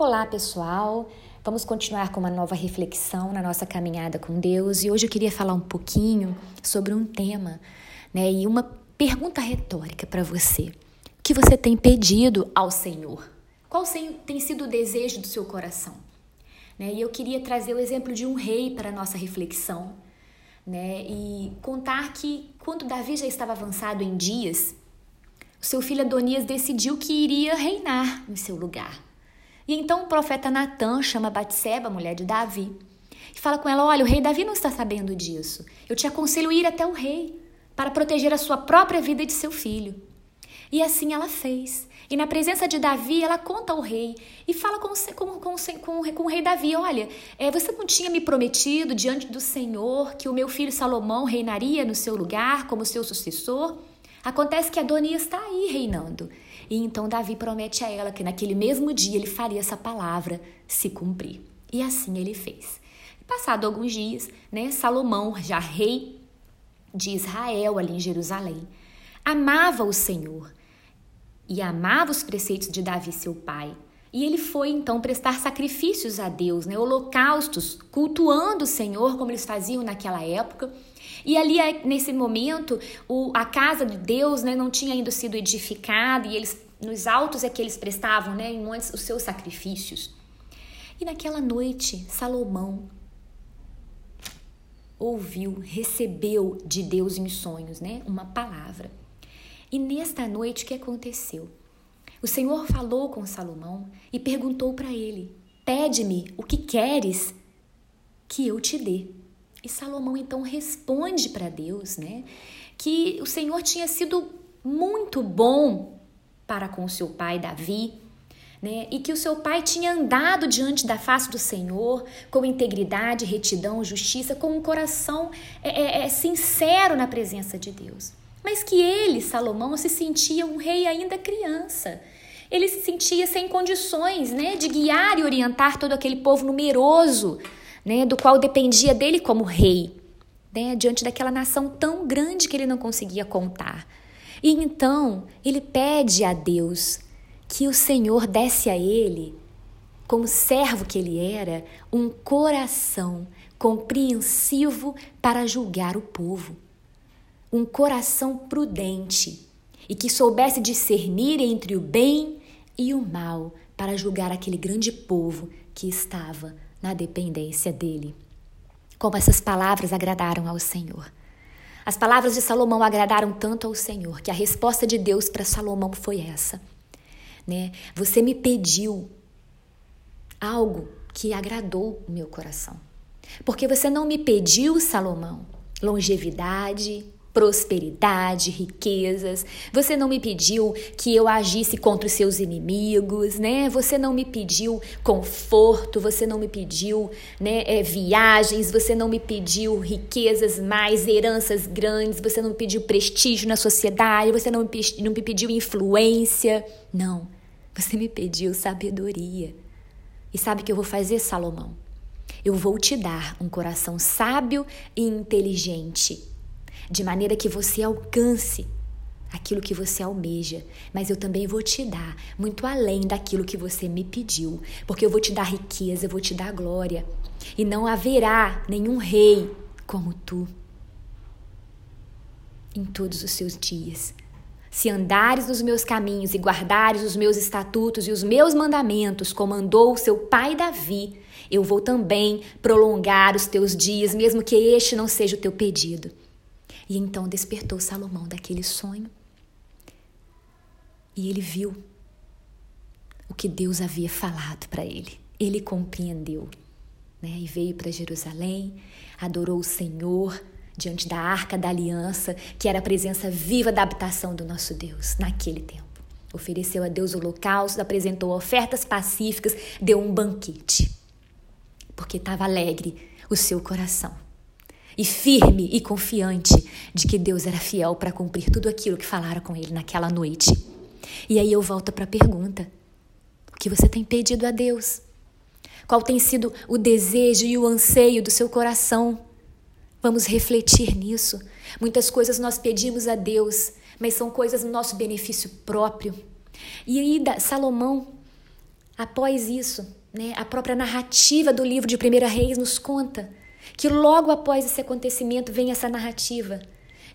Olá, pessoal. Vamos continuar com uma nova reflexão na nossa caminhada com Deus e hoje eu queria falar um pouquinho sobre um tema, né, e uma pergunta retórica para você. O que você tem pedido ao Senhor? Qual tem sido o desejo do seu coração? Né? E eu queria trazer o exemplo de um rei para a nossa reflexão, né? E contar que quando Davi já estava avançado em dias, seu filho Adonias decidiu que iria reinar em seu lugar. E então o profeta Natan chama Batseba, mulher de Davi, e fala com ela: Olha, o rei Davi não está sabendo disso. Eu te aconselho ir até o rei para proteger a sua própria vida e de seu filho. E assim ela fez. E na presença de Davi, ela conta ao rei e fala com, com, com, com, o rei Davi: Olha, é, você não tinha me prometido diante do Senhor que o meu filho Salomão reinaria no seu lugar como seu sucessor? Acontece que Adonias está aí reinando. E então Davi promete a ela que naquele mesmo dia ele faria essa palavra se cumprir. E assim ele fez. Passado alguns dias, né, Salomão, já rei de Israel ali em Jerusalém, amava o Senhor e amava os preceitos de Davi, seu pai. E ele foi então prestar sacrifícios a Deus, né, holocaustos, cultuando o Senhor como eles faziam naquela época. E ali, nesse momento, o, a casa de Deus né, não tinha ainda sido edificada e eles, nos altos é que eles prestavam né, em os seus sacrifícios. E naquela noite, Salomão ouviu, recebeu de Deus em sonhos, né, uma palavra. E nesta noite, o que aconteceu? O Senhor falou com Salomão e perguntou para ele: Pede-me o que queres que eu te dê. E Salomão então responde para Deus, né, que o Senhor tinha sido muito bom para com seu pai Davi, né, e que o seu pai tinha andado diante da face do Senhor com integridade, retidão, justiça, com um coração é, é, é sincero na presença de Deus. Mas que ele, Salomão, se sentia um rei ainda criança. Ele se sentia sem condições né, de guiar e orientar todo aquele povo numeroso né, do qual dependia dele como rei, né, diante daquela nação tão grande que ele não conseguia contar. E então ele pede a Deus que o Senhor desse a ele, como servo que ele era, um coração compreensivo para julgar o povo, um coração prudente e que soubesse discernir entre o bem e o mal para julgar aquele grande povo que estava na dependência dele. Como essas palavras agradaram ao Senhor. As palavras de Salomão agradaram tanto ao Senhor que a resposta de Deus para Salomão foi essa, né? Você me pediu algo que agradou o meu coração. Porque você não me pediu, Salomão, longevidade, prosperidade, riquezas. Você não me pediu que eu agisse contra os seus inimigos, né? Você não me pediu conforto, você não me pediu, né, é, viagens, você não me pediu riquezas mais, heranças grandes, você não me pediu prestígio na sociedade, você não me, não me pediu influência. Não. Você me pediu sabedoria. E sabe o que eu vou fazer, Salomão? Eu vou te dar um coração sábio e inteligente de maneira que você alcance aquilo que você almeja, mas eu também vou te dar muito além daquilo que você me pediu, porque eu vou te dar riqueza, eu vou te dar glória, e não haverá nenhum rei como tu em todos os seus dias. Se andares nos meus caminhos e guardares os meus estatutos e os meus mandamentos, como andou o seu pai Davi, eu vou também prolongar os teus dias, mesmo que este não seja o teu pedido. E então despertou Salomão daquele sonho. E ele viu o que Deus havia falado para ele. Ele compreendeu. Né? E veio para Jerusalém, adorou o Senhor diante da arca da aliança, que era a presença viva da habitação do nosso Deus naquele tempo. Ofereceu a Deus holocausto, apresentou ofertas pacíficas, deu um banquete, porque estava alegre o seu coração e firme e confiante de que Deus era fiel para cumprir tudo aquilo que falaram com ele naquela noite. E aí eu volto para a pergunta: o que você tem pedido a Deus? Qual tem sido o desejo e o anseio do seu coração? Vamos refletir nisso. Muitas coisas nós pedimos a Deus, mas são coisas no nosso benefício próprio. E aí Salomão Após isso, né, a própria narrativa do livro de Primeira Reis nos conta que logo após esse acontecimento vem essa narrativa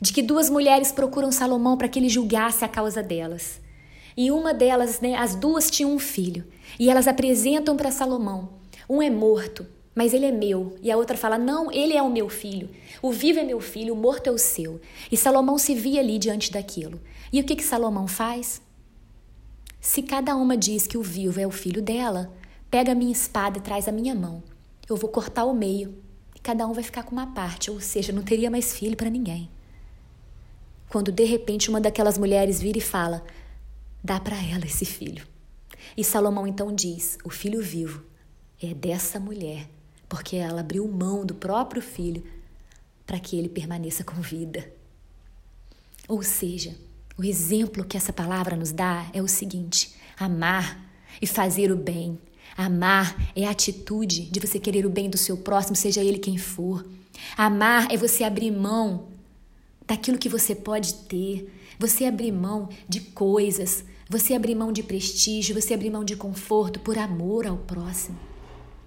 de que duas mulheres procuram Salomão para que ele julgasse a causa delas. E uma delas, né, as duas tinham um filho, e elas apresentam para Salomão. Um é morto, mas ele é meu. E a outra fala: Não, ele é o meu filho. O vivo é meu filho, o morto é o seu. E Salomão se via ali diante daquilo. E o que, que Salomão faz? Se cada uma diz que o vivo é o filho dela, pega a minha espada e traz a minha mão. Eu vou cortar o meio cada um vai ficar com uma parte, ou seja, não teria mais filho para ninguém. Quando de repente uma daquelas mulheres vira e fala: Dá para ela esse filho. E Salomão então diz: O filho vivo é dessa mulher, porque ela abriu mão do próprio filho para que ele permaneça com vida. Ou seja, o exemplo que essa palavra nos dá é o seguinte: amar e fazer o bem. Amar é a atitude de você querer o bem do seu próximo, seja ele quem for. Amar é você abrir mão daquilo que você pode ter, você abrir mão de coisas, você abrir mão de prestígio, você abrir mão de conforto por amor ao próximo.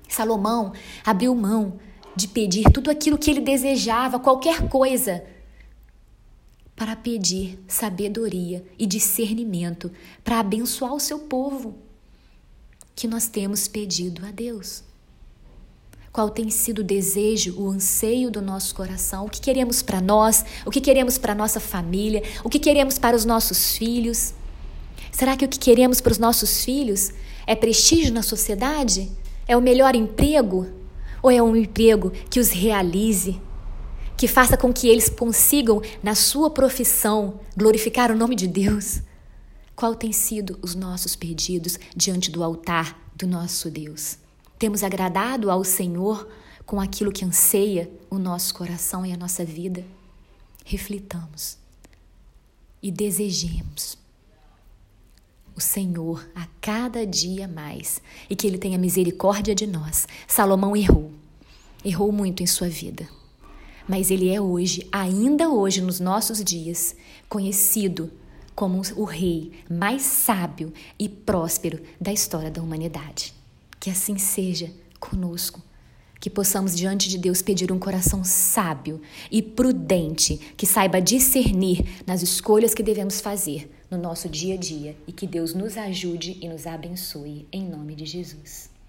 Salomão abriu mão de pedir tudo aquilo que ele desejava, qualquer coisa para pedir sabedoria e discernimento para abençoar o seu povo, que nós temos pedido a Deus. Qual tem sido o desejo, o anseio do nosso coração? O que queremos para nós? O que queremos para nossa família? O que queremos para os nossos filhos? Será que o que queremos para os nossos filhos é prestígio na sociedade? É o melhor emprego? Ou é um emprego que os realize, que faça com que eles consigam, na sua profissão, glorificar o nome de Deus. Qual tem sido os nossos pedidos diante do altar do nosso Deus? Temos agradado ao Senhor com aquilo que anseia o nosso coração e a nossa vida? Reflitamos e desejemos o Senhor a cada dia mais e que Ele tenha misericórdia de nós. Salomão errou, errou muito em sua vida mas ele é hoje, ainda hoje nos nossos dias, conhecido como o rei mais sábio e próspero da história da humanidade. Que assim seja conosco. Que possamos diante de Deus pedir um coração sábio e prudente, que saiba discernir nas escolhas que devemos fazer no nosso dia a dia e que Deus nos ajude e nos abençoe em nome de Jesus.